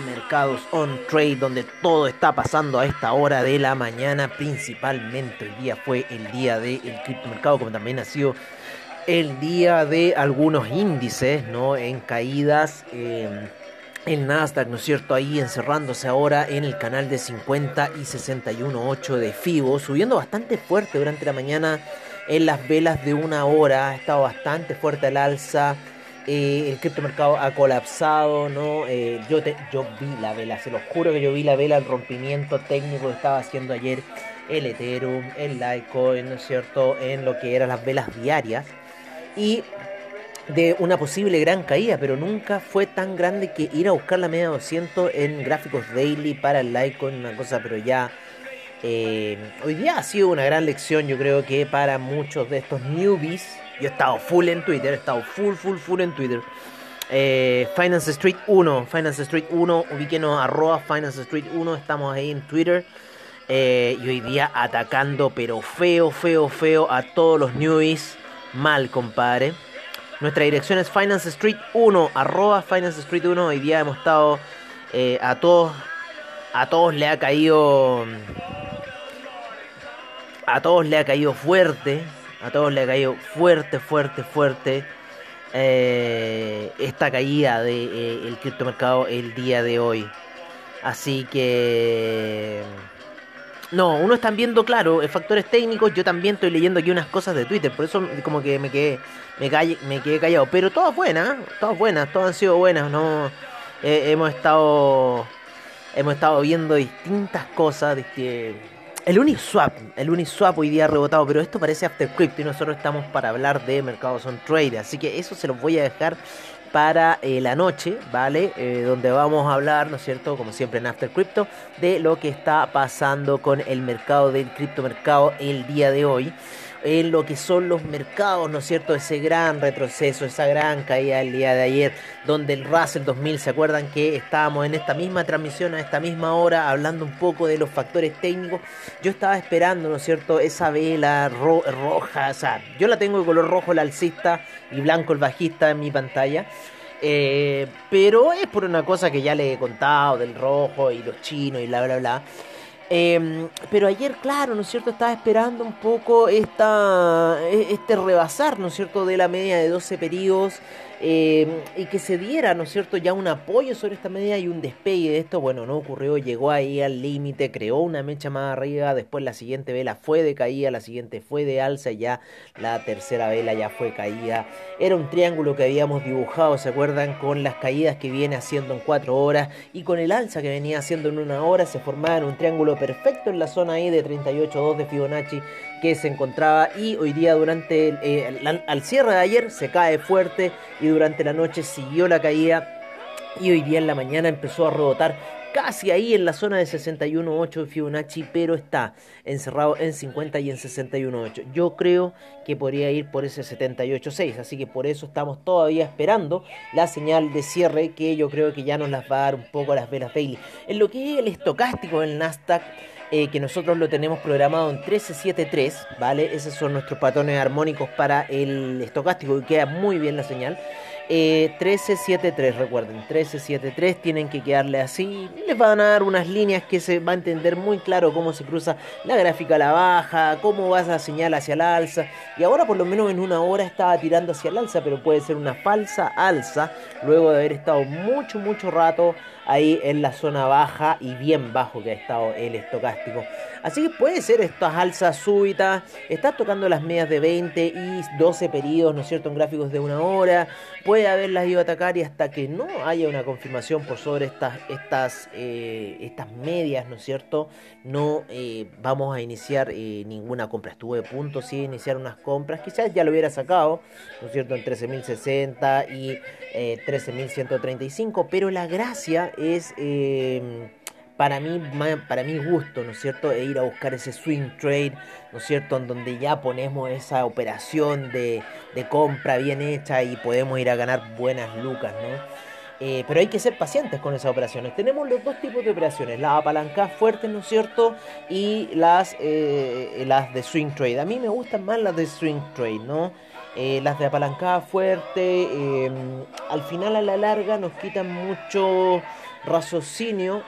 Mercados on Trade donde todo está pasando a esta hora de la mañana principalmente el día fue el día del criptomercado como también ha sido el día de algunos índices no en caídas eh, el Nasdaq, ¿no es cierto? Ahí encerrándose ahora en el canal de 50 y 61.8 de FIBO, subiendo bastante fuerte durante la mañana en las velas de una hora, ha estado bastante fuerte al alza. Eh, el criptomercado ha colapsado, ¿no? Eh, yo, te, yo vi la vela, se lo juro que yo vi la vela, el rompimiento técnico que estaba haciendo ayer el Ethereum, el Litecoin, ¿no es cierto? En lo que eran las velas diarias. Y de una posible gran caída, pero nunca fue tan grande que ir a buscar la media 200 en gráficos daily para el Litecoin, una cosa, pero ya eh, hoy día ha sido una gran lección, yo creo que para muchos de estos newbies. Yo he estado full en Twitter, he estado full, full, full en Twitter. Eh, Finance Street 1, Finance Street 1, ubíquenos arroba Finance Street 1, estamos ahí en Twitter. Eh, y hoy día atacando, pero feo, feo, feo a todos los newbies. Mal, compadre. Nuestra dirección es Finance Street 1, arroba Finance Street 1. Hoy día hemos estado a todos, a todos le ha caído a todos le ha caído fuerte, a todos le ha caído fuerte, fuerte, fuerte eh, esta caída del de, eh, criptomercado el día de hoy. Así que... No, uno están viendo, claro, factores técnicos. Yo también estoy leyendo aquí unas cosas de Twitter. Por eso como que me quedé, me, quedé callado. Pero todas buenas, todas buenas, todas han sido buenas. No eh, hemos estado hemos estado viendo distintas cosas. Que, el Uniswap, el Uniswap hoy día rebotado, pero esto parece After Crypto y nosotros estamos para hablar de mercados on trade, así que eso se los voy a dejar para eh, la noche, ¿vale? Eh, donde vamos a hablar, ¿no es cierto? Como siempre en After Crypto, de lo que está pasando con el mercado del criptomercado el día de hoy en lo que son los mercados, ¿no es cierto? Ese gran retroceso, esa gran caída del día de ayer, donde el Russell 2000, ¿se acuerdan que estábamos en esta misma transmisión, a esta misma hora, hablando un poco de los factores técnicos? Yo estaba esperando, ¿no es cierto? Esa vela roja, o sea, yo la tengo de color rojo el alcista y blanco el bajista en mi pantalla. Eh, pero es por una cosa que ya le he contado del rojo y los chinos y bla bla bla. Em, pero ayer, claro, ¿no es cierto? Estaba esperando un poco esta, e, este rebasar, ¿no es cierto?, de la media de 12 periodos Em, y que se diera, ¿no es cierto?, ya un apoyo sobre esta medida y un despegue de esto, bueno, no ocurrió, llegó ahí al límite, creó una mecha más arriba, después la siguiente vela fue de caída, la siguiente fue de alza y ya la tercera vela ya fue caída. Era un triángulo que habíamos dibujado, ¿se acuerdan? Con las caídas que viene haciendo en cuatro horas y con el alza que venía haciendo en una hora, se formaba un triángulo perfecto en la zona ahí de 38.2 de Fibonacci que se encontraba y hoy día durante eh, al cierre de ayer se cae fuerte y durante la noche siguió la caída y hoy día en la mañana empezó a rebotar casi ahí en la zona de 61.8 de Fibonacci, pero está encerrado en 50 y en 61.8. Yo creo que podría ir por ese 78.6, así que por eso estamos todavía esperando la señal de cierre que yo creo que ya nos las va a dar un poco las velas daily. En lo que es el estocástico del Nasdaq, eh, que nosotros lo tenemos programado en 1373, ¿vale? Esos son nuestros patrones armónicos para el estocástico y queda muy bien la señal. 1373, eh, recuerden, 1373 tienen que quedarle así. Les van a dar unas líneas que se va a entender muy claro cómo se cruza la gráfica a la baja, cómo vas a señal hacia la alza. Y ahora por lo menos en una hora estaba tirando hacia el alza, pero puede ser una falsa alza luego de haber estado mucho, mucho rato ahí en la zona baja y bien bajo que ha estado el estocástico. Así que puede ser estas alzas súbitas, está tocando las medias de 20 y 12 periodos, ¿no es cierto?, en gráficos de una hora, puede haberlas ido a atacar y hasta que no haya una confirmación por sobre estas, estas, eh, estas medias, ¿no es cierto?, no eh, vamos a iniciar eh, ninguna compra. Estuve de punto, sí, iniciar unas compras, quizás ya lo hubiera sacado, ¿no es cierto?, en 13.060 y 13.135, pero la gracia es em, para mí, para mi gusto, ¿no es cierto? E ir a buscar ese swing trade, ¿no es cierto? En donde ya ponemos esa operación de, compra bien hecha y podemos ir a ganar buenas lucas, ¿no? Eh, pero hay que ser pacientes con esas operaciones. Tenemos los dos tipos de operaciones, las apalancadas fuertes, ¿no es cierto? Y las, eh, las de swing trade. A mí me gustan más las de swing trade, ¿no? Eh, las de apalancada fuerte, em, al final a la larga nos quitan mucho raciocinio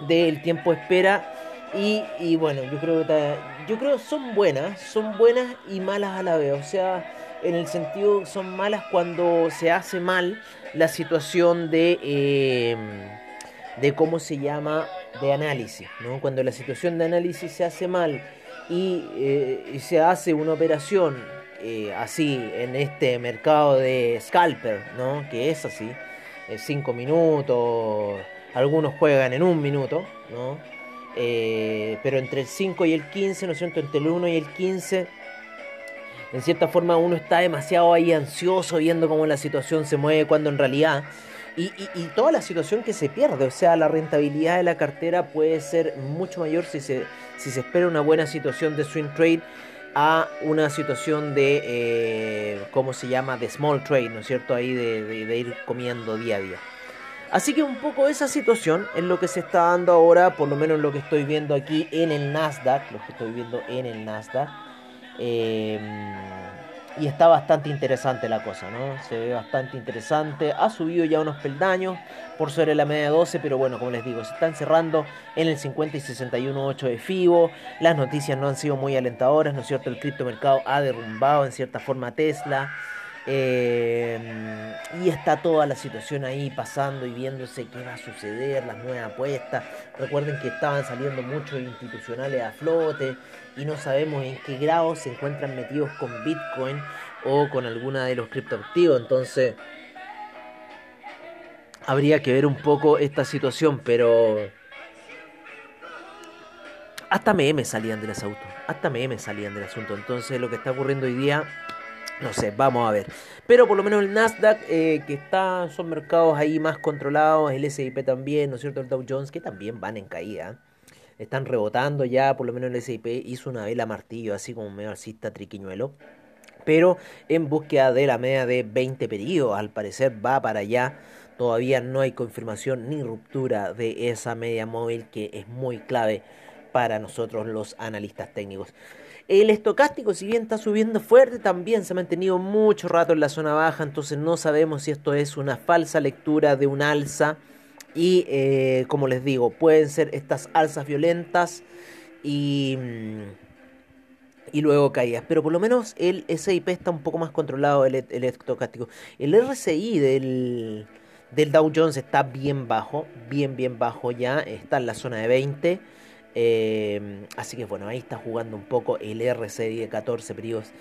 del tiempo espera y, bueno, yo creo que yo creo son buenas, son buenas y malas a la vez, o sea, en el sentido son malas cuando se hace mal la situación de em, de cómo se llama de análisis, ¿no? Cuando la situación de análisis se hace mal y, eh, se hace una operación eh, así en este mercado de scalper, ¿no? Que es así, 5 minutos, algunos juegan en un minuto, ¿no? Eh, pero entre el 5 y el 15, ¿no? Entre el 1 y el 15, en cierta forma uno está demasiado ahí ansioso viendo cómo la situación se mueve cuando en realidad y, toda la situación que se pierde, o sea, la rentabilidad de la cartera puede ser mucho mayor si se, si se espera una buena situación de swing trade a una situación de, eh, ¿cómo se llama?, de small trade, ¿no es cierto?, ahí de, ir comiendo día a día. Así que un poco esa situación es lo que se está dando ahora, por lo menos lo que estoy viendo aquí en el Nasdaq, lo que estoy viendo en el Nasdaq. Eh, y está bastante interesante la cosa, ¿no? Se ve bastante interesante. Ha subido ya unos peldaños por sobre la media 12, pero bueno, como les digo, se están cerrando en el 50 y 61.8 de FIBO. Las noticias no han sido muy alentadoras, ¿no es cierto? El criptomercado ha derrumbado en cierta forma Tesla. Eh, y está toda la situación ahí pasando y viéndose qué va a suceder, las nuevas apuestas. Recuerden que estaban saliendo muchos institucionales a flote y no sabemos en qué grado se encuentran metidos con Bitcoin o con alguna de los criptoactivos. Entonces, habría que ver un poco esta situación, pero hasta memes salían del asunto. Hasta memes salían del asunto. Entonces, lo que está ocurriendo hoy día no sé, vamos a ver. Pero por lo menos el Nasdaq, eh, que está, son mercados ahí más controlados, el SIP también, ¿no es cierto? El Dow Jones, que también van en caída. Están rebotando ya, por lo menos el SIP hizo una vela martillo, así como medio alcista triquiñuelo. Pero en búsqueda de la media de 20 periodos, al parecer va para allá. Todavía no hay confirmación ni ruptura de esa media móvil que es muy clave para nosotros los analistas técnicos. El estocástico, si bien está subiendo fuerte, también se ha mantenido mucho rato en la zona baja, entonces no sabemos si esto es una falsa lectura de un alza. Y eh, como les digo, pueden ser estas alzas violentas y, mm, y luego caídas. Pero por lo menos el SIP está un poco más controlado, el, el estocástico. El RSI del, del Dow Jones está bien bajo, bien, bien bajo ya, está en la zona de 20. Em, así que bueno, ahí está jugando un poco el RCD de 14 periodos.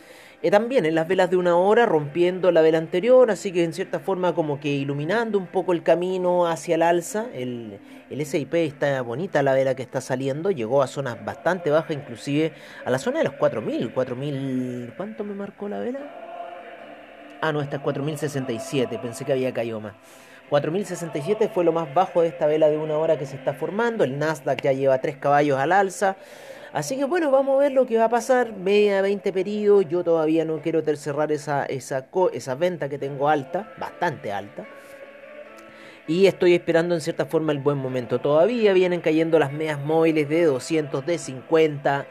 Eh, también en las velas de una hora, rompiendo la vela anterior, así que en cierta forma como que iluminando un poco el camino hacia el alza. El, el SIP está bonita la vela que está saliendo, llegó a zonas bastante bajas, inclusive a la zona de los 4000. 4000 ¿Cuánto me marcó la vela? Ah, no, esta es 4067, pensé que había caído más. 4067 fue lo más bajo de esta vela de una hora que se está formando. El Nasdaq ya lleva 3 caballos al alza. Así que bueno, vamos a ver lo que va a pasar. Media 20 periodos. Yo todavía no quiero cerrar esa, esa, esa venta que tengo alta, bastante alta. Y estoy esperando en cierta forma el buen momento. Todavía vienen cayendo las medias móviles de 200, de 50.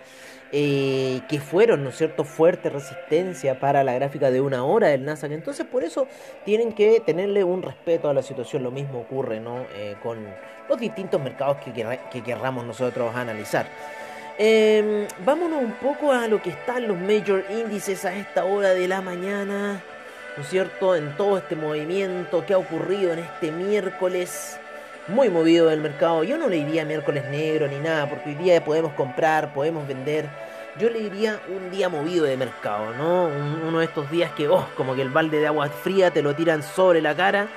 Eh, que fueron, ¿no cierto?, fuerte resistencia para la gráfica de una hora del Nasdaq. Entonces, por eso tienen que tenerle un respeto a la situación. Lo mismo ocurre, ¿no?, eh, con los distintos mercados que, que querramos nosotros analizar. Em, vámonos un poco a lo que están los major índices a esta hora de la mañana, ¿no es cierto?, en todo este movimiento que ha ocurrido en este miércoles muy movido del mercado. Yo no le diría miércoles negro ni nada, porque hoy día podemos comprar, podemos vender. Yo le diría un día movido de mercado, ¿no? uno de estos días que, oh, como que el balde de agua fría te lo tiran sobre la cara.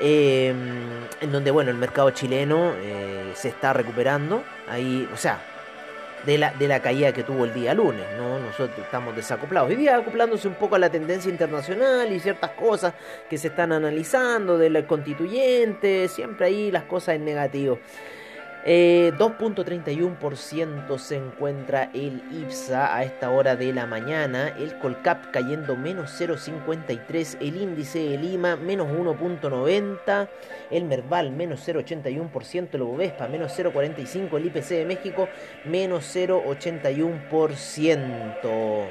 Em, en donde, bueno, el mercado chileno eh, se está recuperando. Ahí, o sea, de la, de la caída que tuvo el día lunes, ¿no? Nosotros estamos desacoplados. Hoy día acoplándose un poco a la tendencia internacional y ciertas cosas que se están analizando del constituyente, siempre ahí las cosas en negativo. 2.31% eh, se encuentra el IPSA a esta hora de la mañana, el Colcap cayendo menos 0.53, el índice de Lima menos 1.90, el Merval menos 0.81%, el Bovespa menos 0.45, el IPC de México menos 0.81%.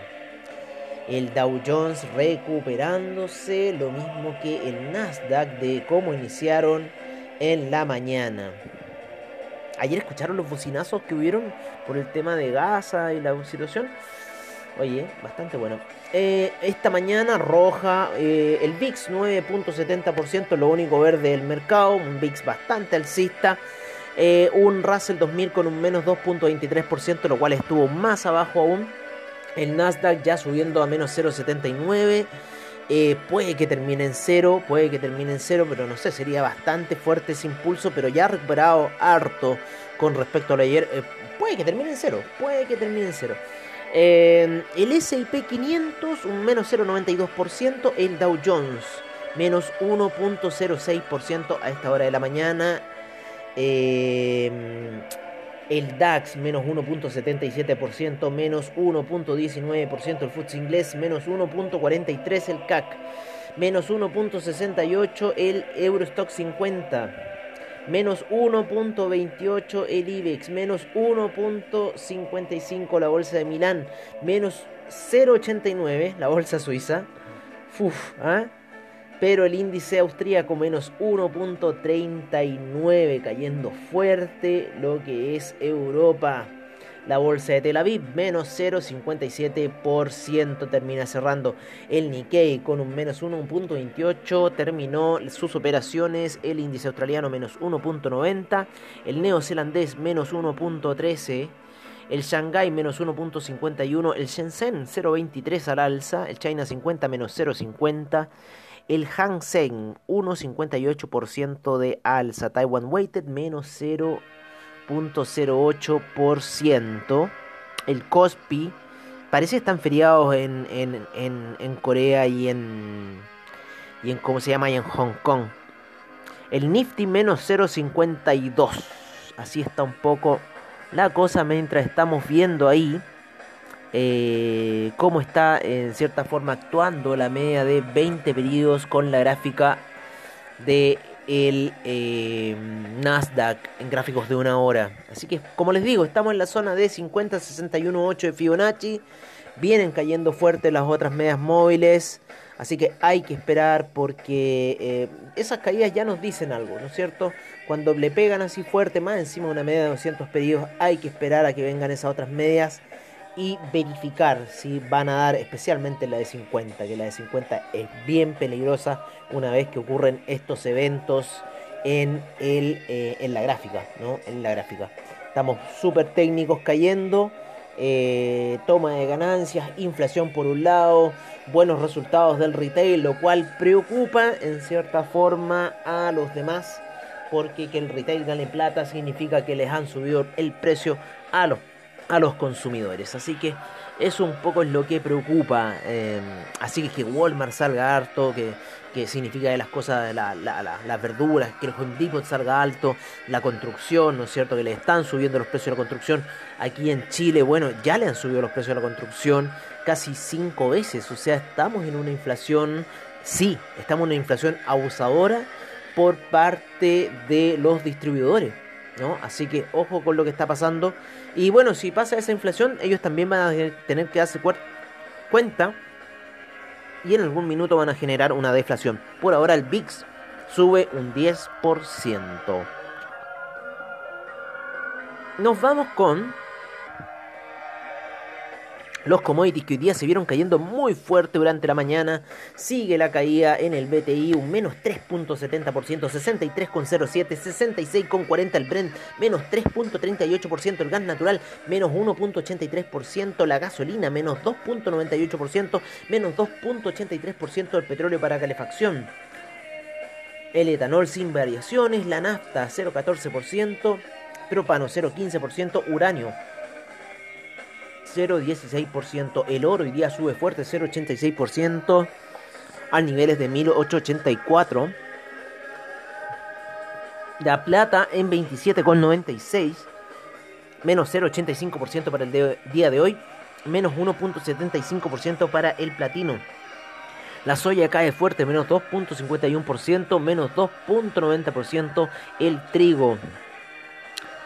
El Dow Jones recuperándose, lo mismo que el Nasdaq de cómo iniciaron en la mañana. Ayer escucharon los bocinazos que hubieron por el tema de Gaza y la situación. Oye, bastante bueno. Eh, esta mañana roja eh, el VIX 9.70%, lo único verde del mercado, un VIX bastante alcista. Eh, un Russell 2000 con un menos 2.23%, lo cual estuvo más abajo aún. El Nasdaq ya subiendo a menos 0.79. puede que termine en cero, puede que termine en cero, pero no sé, sería bastante fuerte ese impulso, pero ya ha recuperado harto con respecto a lo ayer. puede que termine en cero, puede que termine en cero. Eh, el S&P 500 un menos 0,92%, el Dow Jones menos 1.06% a esta hora de la mañana. Eh, el DAX menos 1.77%, menos 1.19% el FTSE inglés, menos 1.43% el CAC, menos 1.68% el Eurostock 50 menos 1.28 el IBEX, menos 1.55 la bolsa de Milán, menos 0.89 la bolsa suiza. Uf, ¿ah? Pero el índice austríaco menos 1.39 cayendo fuerte lo que es Europa. La bolsa de Tel Aviv menos 0,57% termina cerrando. El Nikkei con un menos 1.28 terminó sus operaciones. El índice australiano menos 1.90. El neozelandés menos 1.13. El Shanghai menos 1.51. El Shenzhen 0.23 al alza. El China 50 menos 0.50. El Hang Seng 1.58% de alza. Taiwan Weighted menos 0. 0.08%. El Kospi parece que están feriados en, en, en, Corea y en, y en, ¿cómo se llama? Y en Hong Kong. El Nifty menos 0.52. Así está un poco la cosa mientras estamos viendo ahí eh, cómo está en cierta forma actuando la media de 20 periodos con la gráfica de el eh, Nasdaq en gráficos de una hora. Así que, como les digo, estamos en la zona de 50, 61, 8 de Fibonacci. Vienen cayendo fuerte las otras medias móviles. Así que hay que esperar porque eh, esas caídas ya nos dicen algo, ¿no es cierto? Cuando le pegan así fuerte, más encima de una media de 200 pedidos, hay que esperar a que vengan esas otras medias y verificar si van a dar especialmente la de 50, que la de 50 es bien peligrosa una vez que ocurren estos eventos en, el, eh, en la gráfica, ¿no? En la gráfica. Estamos súper técnicos cayendo, eh, toma de ganancias, inflación por un lado, buenos resultados del retail, lo cual preocupa en cierta forma a los demás, porque que el retail gane plata significa que les han subido el precio a los a los consumidores. Así que eso un poco es lo que preocupa. Em, así que que Walmart salga harto, que, que significa que las cosas, la, las verduras, que el Home Depot salga alto, la construcción, ¿no es cierto? Que le están subiendo los precios de la construcción. Aquí en Chile, bueno, ya le han subido los precios de la construcción casi cinco veces. O sea, estamos en una inflación, sí, estamos en una inflación abusadora por parte de los distribuidores. ¿No? Así que ojo con lo que está pasando. Y bueno, si pasa esa inflación, ellos también van a tener que darse cuenta y en algún minuto van a generar una deflación. Por ahora el VIX sube un 10%. Nos vamos con los commodities que hoy día se vieron cayendo muy fuerte durante la mañana. Sigue la caída en el BTI, un menos 3.70%, 63,07, 66,40 el Brent, menos 3.38% el gas natural, menos 1.83% la gasolina, menos 2.98%, menos 2.83% el petróleo para calefacción. El etanol sin variaciones, la nafta 0.14%, propano 0.15%, uranio 0,16%. El oro hoy día sube fuerte, 0,86% a niveles de 1884. La plata en 27,96. Menos 0,85% para el día de hoy. Menos 1,75% para el platino. La soya cae fuerte, menos 2.51%, menos 2.90% el trigo.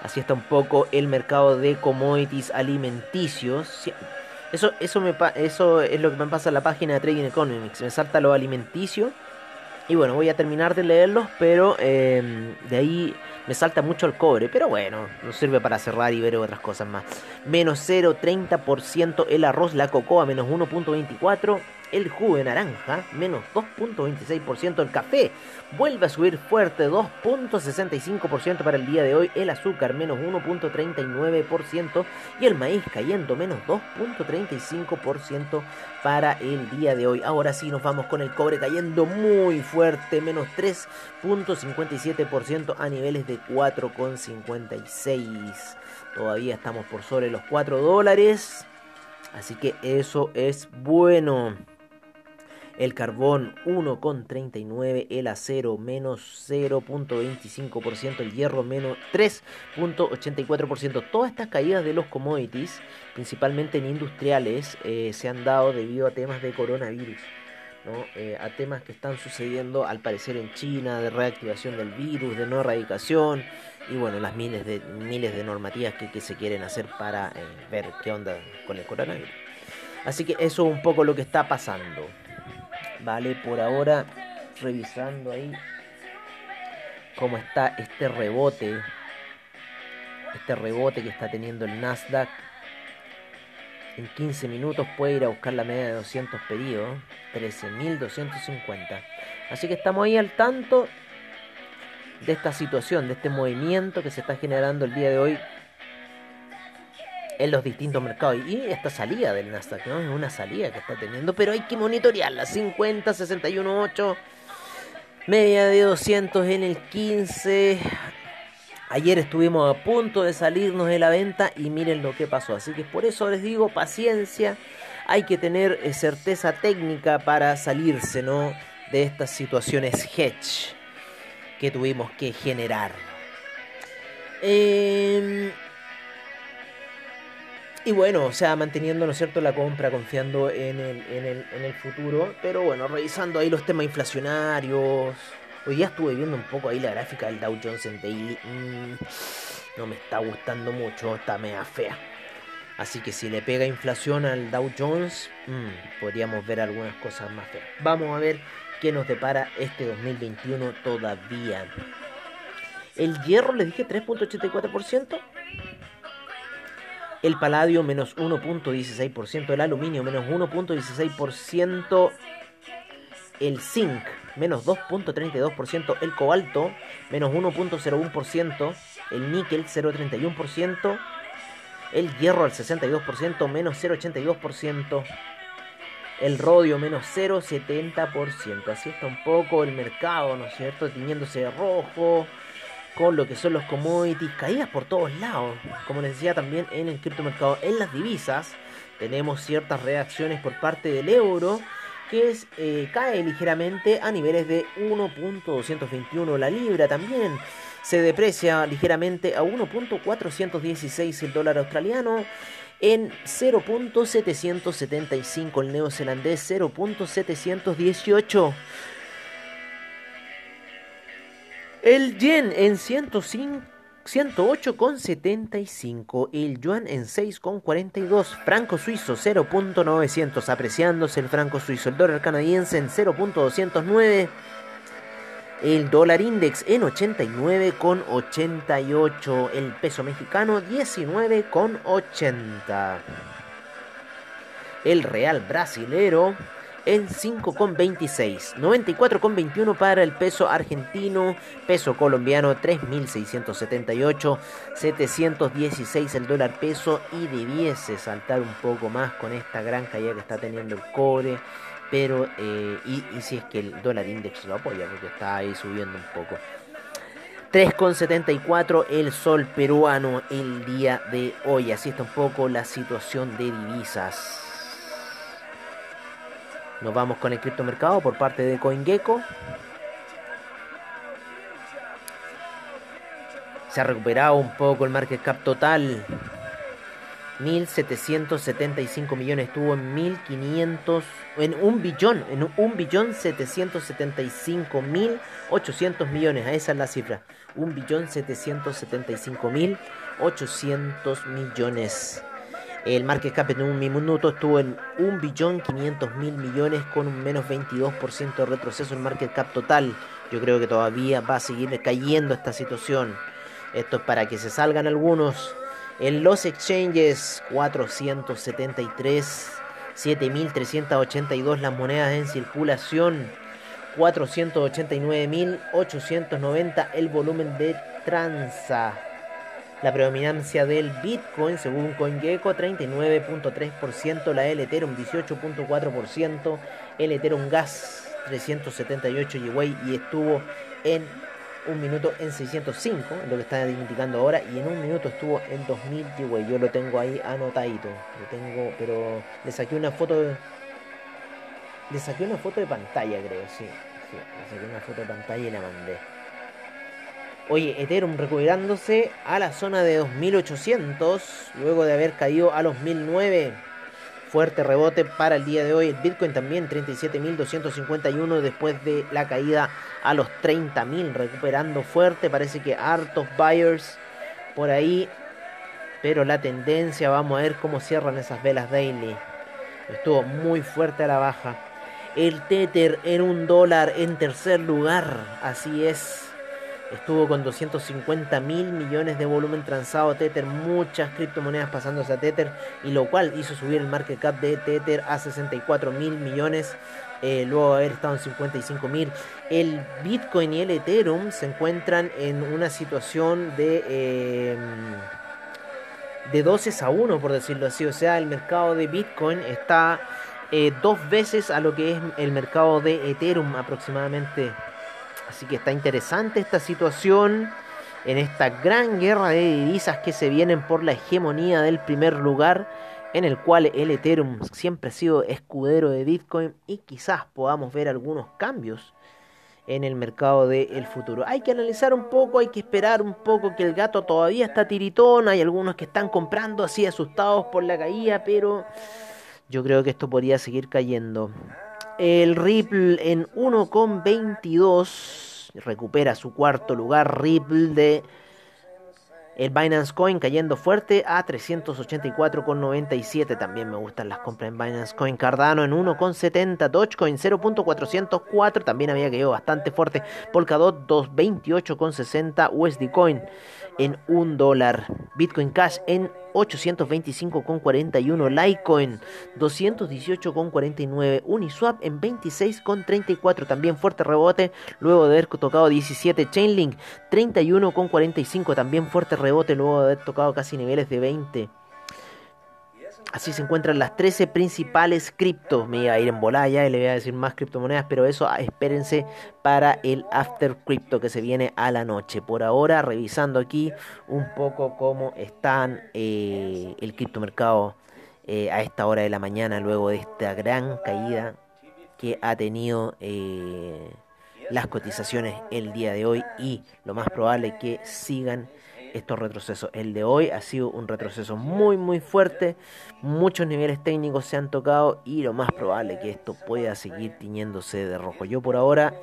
Así está un poco el mercado de commodities alimenticios. Eso, eso, es lo que me pasa en la página de Trading Economics. Me salta lo alimenticio. Y bueno, voy a terminar de leerlos, pero eh, de ahí me salta mucho el cobre. Pero bueno, nos sirve para cerrar y ver otras cosas más. Menos 0,30% el arroz, la cocoa, menos 1,24% el jugo de naranja, menos 2.26%. El café vuelve a subir fuerte, 2.65% para el día de hoy. El azúcar, menos 1.39%. Y el maíz cayendo, menos 2.35% para el día de hoy. Ahora sí nos vamos con el cobre cayendo muy fuerte, menos 3.57% a niveles de 4.56. Todavía estamos por sobre los 4 dólares. Así que eso es bueno el carbón 1,39, el acero menos 0,25%, el hierro menos 3,84%. Todas estas caídas de los commodities, principalmente en industriales, eh, se han dado debido a temas de coronavirus. Eh, a temas que están sucediendo al parecer en China, de reactivación del virus, de no erradicación y bueno, las miles de, miles de normativas que, se quieren hacer para eh, ver qué onda con el coronavirus. Así que eso es un poco lo que está pasando. Vale, por ahora revisando ahí cómo está este rebote. Este rebote que está teniendo el Nasdaq. En 15 minutos puede ir a buscar la media de 200 pedidos. 13.250. Así que estamos ahí al tanto de esta situación, de este movimiento que se está generando el día de hoy en los distintos mercados. Y esta salida del Nasdaq, ¿no? Es una salida que está teniendo, pero hay que monitorearla. 50, 61, 8. Media de 200 en el 15. Ayer estuvimos a punto de salirnos de la venta y miren lo que pasó. Así que por eso les digo, paciencia. Hay que tener eh, certeza técnica para salirse, ¿no? De estas situaciones hedge que tuvimos que generar. Eh, y bueno, o sea, manteniendo, ¿no es cierto?, la compra, confiando en el, en el, en el futuro. Pero bueno, revisando ahí los temas inflacionarios. Hoy ya estuve viendo un poco ahí la gráfica del Dow Jones en Daily. Mm, no me está gustando mucho, está media fea. Así que si le pega inflación al Dow Jones, mm, podríamos ver algunas cosas más feas. Vamos a ver qué nos depara este 2021 todavía. El hierro, le dije 3.84% el paladio menos 1.16%, el aluminio menos 1.16%, el zinc menos 2.32%, el cobalto menos 1.01%, el níquel 0.31%, el hierro al 62% menos 0.82%, el rodio menos 0.70%. Así está un poco el mercado, ¿no es cierto? Tiñéndose de rojo con lo que son los commodities caídas por todos lados. Como les decía también en el criptomercado, en las divisas tenemos ciertas reacciones por parte del euro que es, eh, cae ligeramente a niveles de 1.221 la libra también. Se deprecia ligeramente a 1.416 el dólar australiano. En 0.775 el neozelandés 0.718 El yen en 108,75. El yuan en 6,42. Franco suizo 0.900. Apreciándose el franco suizo. El dólar canadiense en 0.209. El dólar index en 89,88. El peso mexicano 19,80. El real brasilero en 5,26. 94,21 para el peso argentino. Peso colombiano 3.678. 716 el dólar peso. Y debiese saltar un poco más con esta gran caída que está teniendo el cobre. Pero, eh, y, y si es que el dólar index lo apoya, porque está ahí subiendo un poco. 3,74 el sol peruano el día de hoy. Así está un poco la situación de divisas. Nos vamos con el criptomercado por parte de CoinGecko. Se ha recuperado un poco el market cap total. 1775 millones estuvo en 1500 en un billón en un billón 775 mil 800 millones esa es la cifra un billón 775 mil 800 millones El market cap en un minuto estuvo en 1.500.000 millones con un menos 22% de retroceso en market cap total. Yo creo que todavía va a seguir cayendo esta situación. Esto es para que se salgan algunos. En los exchanges 473, 7.382 las monedas en circulación. 489.890 el volumen de transa. La predominancia del Bitcoin, según CoinGecko, 39.3%, la el Ethereum 18.4%, el Ethereum Gas 378 Gwei y estuvo en un minuto en 605, lo que está indicando ahora, y en un minuto estuvo en 2000 Gwei. Yo lo tengo ahí anotadito, lo tengo, pero le saqué una foto de, saqué una foto de pantalla, creo, sí, sí, le saqué una foto de pantalla y la mandé. Oye, Ethereum recuperándose a la zona de 2800 luego de haber caído a los 1009. Fuerte rebote para el día de hoy. El Bitcoin también 37.251 después de la caída a los 30.000. Recuperando fuerte. Parece que hartos buyers por ahí. Pero la tendencia, vamos a ver cómo cierran esas velas daily. Estuvo muy fuerte a la baja. El Tether en un dólar en tercer lugar. Así es estuvo con 250 mil millones de volumen transado Tether, muchas criptomonedas pasándose a Tether, y lo cual hizo subir el market cap de Tether a 64 mil millones. Eh, luego de haber estado en 55 mil. El Bitcoin y el Ethereum se encuentran en una situación de, em, de 12 a 1, por decirlo así. O sea, el mercado de Bitcoin está eh, dos veces a lo que es el mercado de Ethereum aproximadamente. Así que está interesante esta situación en esta gran guerra de divisas que se vienen por la hegemonía del primer lugar, en el cual el Ethereum siempre ha sido escudero de Bitcoin y quizás podamos ver algunos cambios en el mercado del futuro. Hay que analizar un poco, hay que esperar un poco que el gato todavía está tiritón, hay algunos que están comprando así asustados por la caída, pero yo creo que esto podría seguir cayendo. El Ripple en 1,22 recupera su cuarto lugar. Ripple de el Binance Coin cayendo fuerte a 384,97. También me gustan las compras en Binance Coin. Cardano en 1,70. Dogecoin 0.404. También había caído bastante fuerte. Polkadot 228,60. USD Coin en 1 dólar. Bitcoin Cash en 825,41. Litecoin 218,49. Uniswap en 26,34. También fuerte rebote luego de haber tocado 17. Chainlink 31,45. También fuerte rebote luego de haber tocado casi niveles de 20. Así se encuentran las 13 principales cripto. Me iba a ir en bolaya y le voy a decir más criptomonedas, pero eso ah, espérense para el After Crypto que se viene a la noche. Por ahora, revisando aquí un poco cómo están eh, el criptomercado eh, a esta hora de la mañana, luego de esta gran caída que ha tenido eh, las cotizaciones el día de hoy y lo más probable que sigan estos retrocesos. El de hoy ha sido un retroceso muy muy fuerte, muchos niveles técnicos se han tocado y lo más probable que esto pueda seguir tiñéndose de rojo. Yo por ahora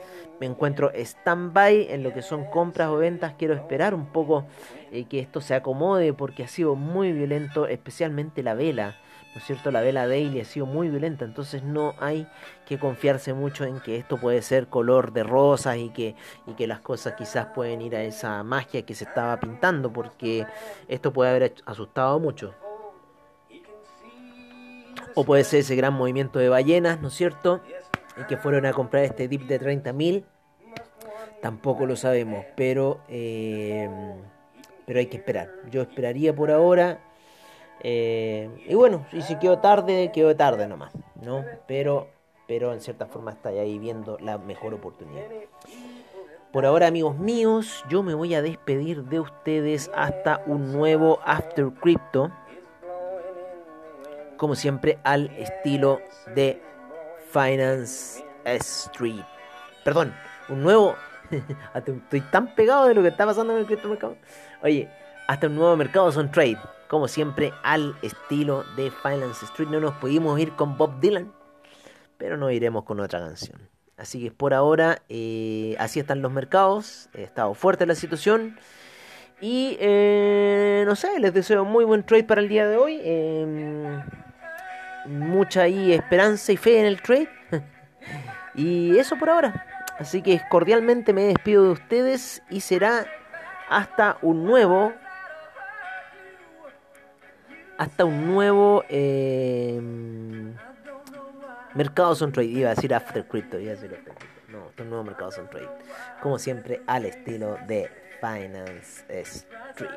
me encuentro stand-by en lo que son compras o ventas, quiero esperar un poco eh, que esto se acomode porque ha sido muy violento, especialmente la vela ¿no es cierto? La vela daily ha sido muy violenta, entonces no hay que confiarse mucho en que esto puede ser color de rosas y que, y que las cosas quizás pueden ir a esa magia que se estaba pintando, porque esto puede haber asustado mucho. O puede ser ese gran movimiento de ballenas, ¿no es cierto? Y que fueron a comprar este dip de 30.000. Tampoco lo sabemos, pero, eh, pero hay que esperar. Yo esperaría por ahora eh, y bueno, y si quedó tarde, quedó tarde nomás, ¿no? Pero, pero en cierta forma está ahí viendo la mejor oportunidad. Por ahora, amigos míos, yo me voy a despedir de ustedes hasta un nuevo After Crypto. Como siempre, al estilo de Finance Street. Perdón, un nuevo. Estoy tan pegado de lo que está pasando en el criptomercado. Oye, hasta un nuevo mercado son trade como siempre, al estilo de Finance Street. No nos pudimos ir con Bob Dylan, pero nos iremos con otra canción. Así que por ahora, eh, así están los mercados. Ha estado fuerte la situación. Y eh, no sé, les deseo muy buen trade para el día de hoy. Em, mucha esperanza y fe en el trade. y eso por ahora. Así que cordialmente me despido de ustedes y será hasta un nuevo hasta un nuevo eh, mercado on trade iba a decir after crypto iba a decir after crypto. no hasta un nuevo mercado on trade como siempre al estilo de Finance Street